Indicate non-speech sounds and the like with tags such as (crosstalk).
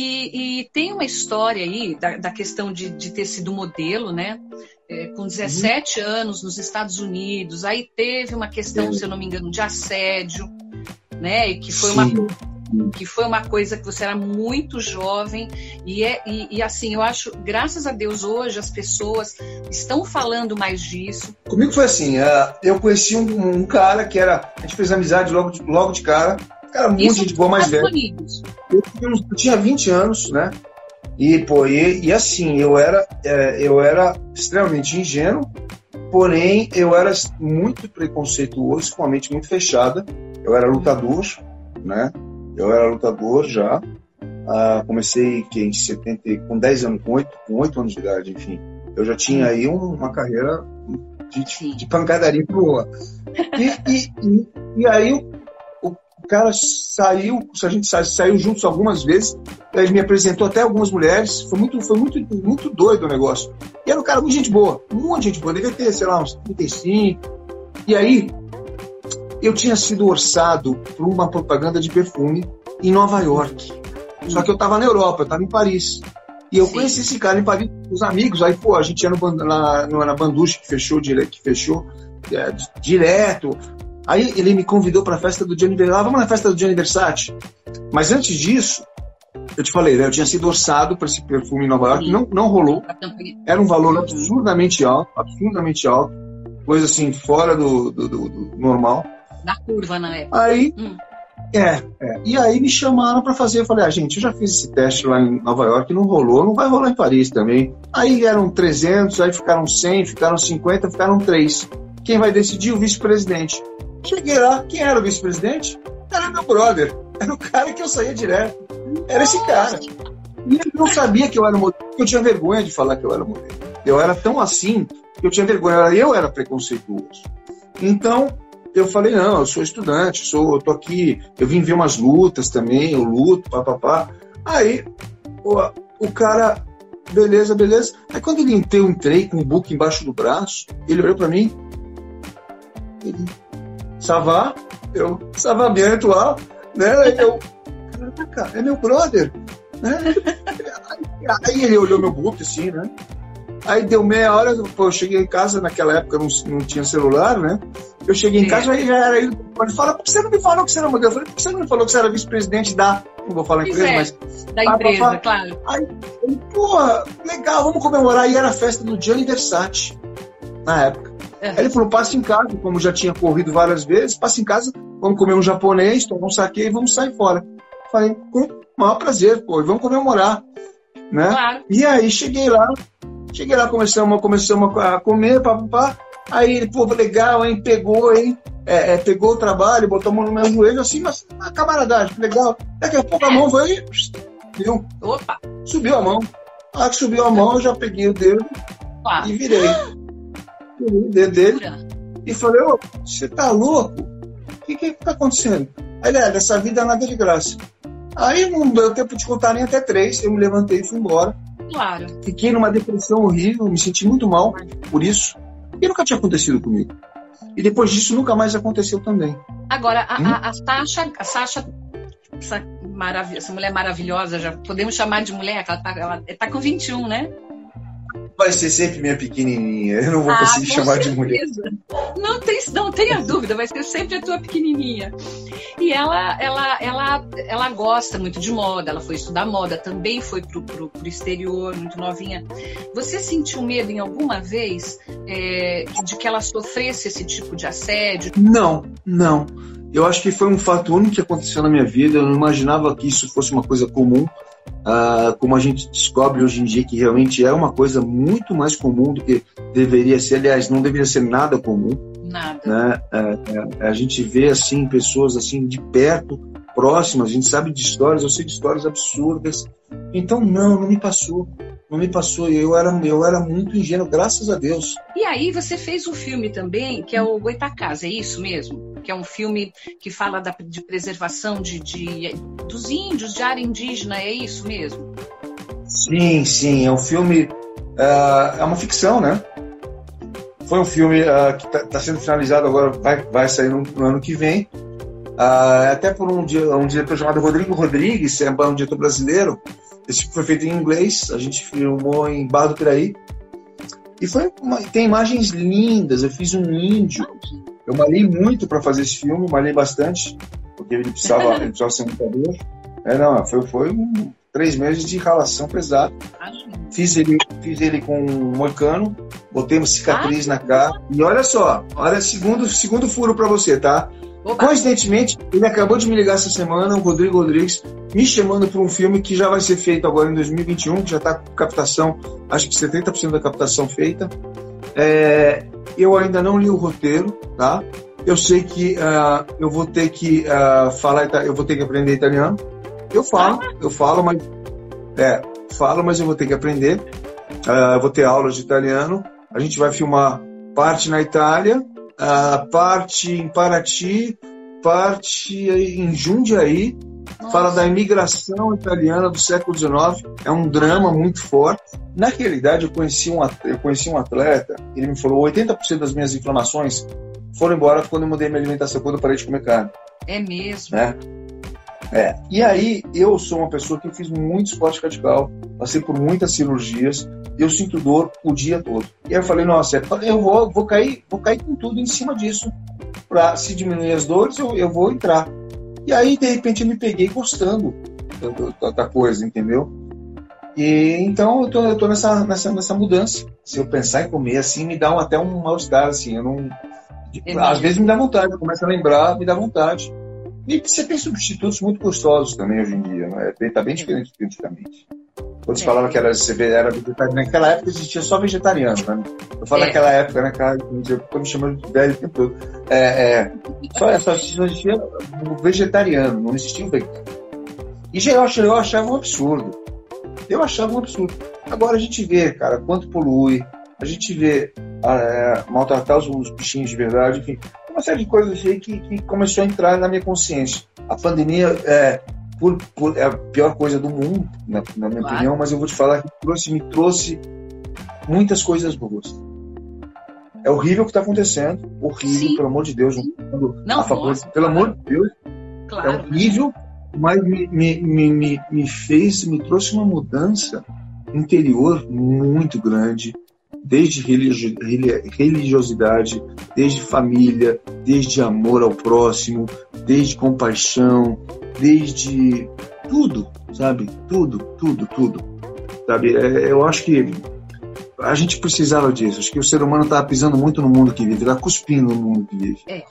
E, e, tem uma história aí da, da questão de, de, ter sido modelo, né? É, com 17 uhum. anos nos Estados Unidos, aí teve uma questão, se eu não me engano, de assédio, né? E que foi Sim. uma que foi uma coisa que você era muito jovem e, é, e, e, assim, eu acho, graças a Deus, hoje as pessoas estão falando mais disso. Comigo foi assim, uh, eu conheci um, um, cara que era, a gente fez amizade logo de, logo de cara, cara muito Isso de boa, mais velho. Eu, eu, tinha 20 anos, né? E, pô, e, e assim, eu era, é, eu era extremamente ingênuo, porém eu era muito preconceituoso, com a mente muito fechada. Eu era lutador, né? Eu era lutador já. Ah, comecei que, em 70, com 10 anos, com 8, com 8 anos de idade, enfim. Eu já tinha aí uma carreira de, de pancadaria boa. E, e, e, e aí cara saiu, a gente saiu, saiu juntos algumas vezes, ele me apresentou até algumas mulheres, foi muito, foi muito, muito doido o negócio. E era um cara muito gente boa, muito gente boa, devia ter, sei lá, uns 35. E aí, eu tinha sido orçado para uma propaganda de perfume em Nova York. Só que eu estava na Europa, eu estava em Paris. E eu Sim. conheci esse cara em Paris, os amigos. Aí, pô, a gente ia no, na, na Banduche, que fechou, que fechou é, direto. Aí ele me convidou para a festa do Gianni Versace. Ah, vamos na festa do Gianni Versace. Mas antes disso, eu te falei, né, eu tinha sido orçado para esse perfume em Nova York, não, não rolou. Era um valor absurdamente alto, absurdamente alto, coisa assim, fora do, do, do, do normal da curva na época. Aí, hum. é, é, E aí me chamaram para fazer. Eu falei, ah, gente, eu já fiz esse teste lá em Nova York, não rolou, não vai rolar em Paris também. Aí eram 300, aí ficaram 100, ficaram 50, ficaram 3. Quem vai decidir? O vice-presidente. Cheguei lá, quem era o vice-presidente? Era meu brother. Era o cara que eu saía direto. Era esse cara. E ele não sabia que eu era modelo, eu tinha vergonha de falar que eu era modelo. Eu era tão assim que eu tinha vergonha. Eu era preconceituoso. Então, eu falei, não, eu sou estudante, sou, eu tô aqui, eu vim ver umas lutas também, eu luto, papapá. Aí, o, o cara, beleza, beleza. Aí quando ele, eu entrei com o book embaixo do braço, ele olhou para mim, ele, Savá, eu, Savá bien, atual, né? Eu, caraca, é meu brother, né? (laughs) Aí ele olhou meu book assim, né? Aí deu meia hora, eu cheguei em casa, naquela época não, não tinha celular, né? Eu cheguei Sim. em casa, aí já era ele. Ele fala, por que você não me falou que você era modelo? Eu falei, por que você não me falou que você era vice-presidente da. Não vou falar empresa, é, mas. Da empresa, claro. Aí porra, legal, vamos comemorar. E era a festa do Gianni Versace, na época. Uhum. Aí ele falou, passa em casa, como já tinha corrido várias vezes, passa em casa, vamos comer um japonês, tomar um saque e vamos sair fora. Falei, com o maior prazer, pô, vamos comemorar. Né? Claro. E aí cheguei lá, cheguei lá, começamos, começamos a comer, papapá. Aí ele, pô, legal, hein? Pegou, hein? É, é, pegou o trabalho, botou a mão no meu joelho, assim, mas a camaradagem, legal. Daqui a pouco a mão veio viu? Opa! Subiu a mão. Ah, que subiu a mão, eu já peguei o dedo Opa. e virei. Dedo dele e falei, ô, você tá louco? O que que tá acontecendo? Aí ele, é, dessa vida nada de graça. Aí não deu tempo de contar nem até três, eu me levantei e fui embora. Claro. Fiquei numa depressão horrível, me senti muito mal por isso. E nunca tinha acontecido comigo. E depois disso nunca mais aconteceu também. Agora, a, hum? a, a Sasha, a Sasha essa, essa mulher maravilhosa, já podemos chamar de mulher, ela tá, ela tá com 21, né? Vai ser sempre minha pequenininha. Eu não vou ah, conseguir chamar certeza. de mulher. Não, tem, não tenha dúvida, vai ser sempre a tua pequenininha. E ela, ela, ela, ela gosta muito de moda, ela foi estudar moda, também foi pro, pro, pro exterior, muito novinha. Você sentiu medo em alguma vez é, de que ela sofresse esse tipo de assédio? Não, não. Eu acho que foi um fato único que aconteceu na minha vida. Eu não imaginava que isso fosse uma coisa comum. Uh, como a gente descobre hoje em dia que realmente é uma coisa muito mais comum do que deveria ser, aliás, não deveria ser nada comum. Nada. Né? Uh, a gente vê assim pessoas assim de perto, próximas, a gente sabe de histórias, eu sei de histórias absurdas. Então não, não me passou não me passou. Eu era, eu era muito ingênuo, graças a Deus. E aí você fez um filme também, que é o Goitacás, é isso mesmo? Que é um filme que fala da, de preservação de, de, dos índios, de área indígena, é isso mesmo? Sim, sim. É um filme. Uh, é uma ficção, né? Foi um filme uh, que está tá sendo finalizado agora, vai, vai sair no, no ano que vem. Uh, até por um, um diretor chamado Rodrigo Rodrigues, é um diretor brasileiro, esse foi feito em inglês, a gente filmou em Barra do Piraí. E foi uma, tem imagens lindas. Eu fiz um índio. Eu malhei muito para fazer esse filme, malhei bastante, porque ele precisava, (laughs) ele precisava ser um lutador. É, não, foi, foi um, três meses de ralação pesada. Fiz ele, fiz ele com um moicano, botei uma cicatriz na cara. E olha só, olha, segundo, segundo furo para você, tá? Opa. Coincidentemente, ele acabou de me ligar essa semana, o Rodrigo Rodrigues, me chamando para um filme que já vai ser feito agora em 2021, que já está com captação, acho que 70% da captação feita. É, eu ainda não li o roteiro, tá? Eu sei que uh, eu vou ter que uh, falar, eu vou ter que aprender italiano. Eu falo, eu falo, mas é, falo, mas eu vou ter que aprender. Uh, eu vou ter aulas de italiano. A gente vai filmar parte na Itália parte em Paraty, parte em Jundiaí, Nossa. fala da imigração italiana do século XIX, é um drama muito forte. Na realidade, eu conheci um atleta, eu conheci um atleta ele me falou 80% das minhas inflamações foram embora quando eu mudei minha alimentação, quando eu parei de comer carne. É mesmo? Né? É. E aí, eu sou uma pessoa que fiz muito esporte radical, passei por muitas cirurgias, eu sinto dor o dia todo. E aí eu falei, nossa, eu vou, vou, cair, vou cair com tudo em cima disso. Para se diminuir as dores, eu, eu vou entrar. E aí, de repente, eu me peguei gostando da, da coisa, entendeu? E então eu tô, eu tô nessa, nessa, nessa mudança. Se eu pensar em comer assim, me dá um, até um mal-estar, assim. Eu não. É às vezes me dá vontade, eu começo a lembrar, me dá vontade. E você tem substitutos muito gostosos também hoje em dia, né? Tá bem diferente do que antigamente. Quando é. falava que era, era vegetariano, naquela época existia só vegetariano, né? Eu falo é. naquela época, né, cara? Eu me chamando de velho o tempo todo. É, é, só, só existia o vegetariano, não existia o vegano. E já eu achava, eu achava um absurdo. Eu achava um absurdo. Agora a gente vê, cara, quanto polui, a gente vê é, maltratar os, os bichinhos de verdade, enfim uma série de coisas aí que, que começou a entrar na minha consciência. A pandemia é, por, por, é a pior coisa do mundo, na, na minha claro. opinião, mas eu vou te falar que trouxe, me trouxe muitas coisas boas. É horrível o que está acontecendo, horrível, Sim. pelo amor de Deus. Não, a favor, pelo amor de Deus, claro, é horrível, mas me, me, me, me fez, me trouxe uma mudança interior muito grande desde religiosidade, desde família, desde amor ao próximo, desde compaixão, desde tudo, sabe? Tudo, tudo, tudo. Sabe? É, eu acho que a gente precisava disso. Acho que o ser humano está pisando muito no mundo que vive, está cuspindo no mundo que vive. É.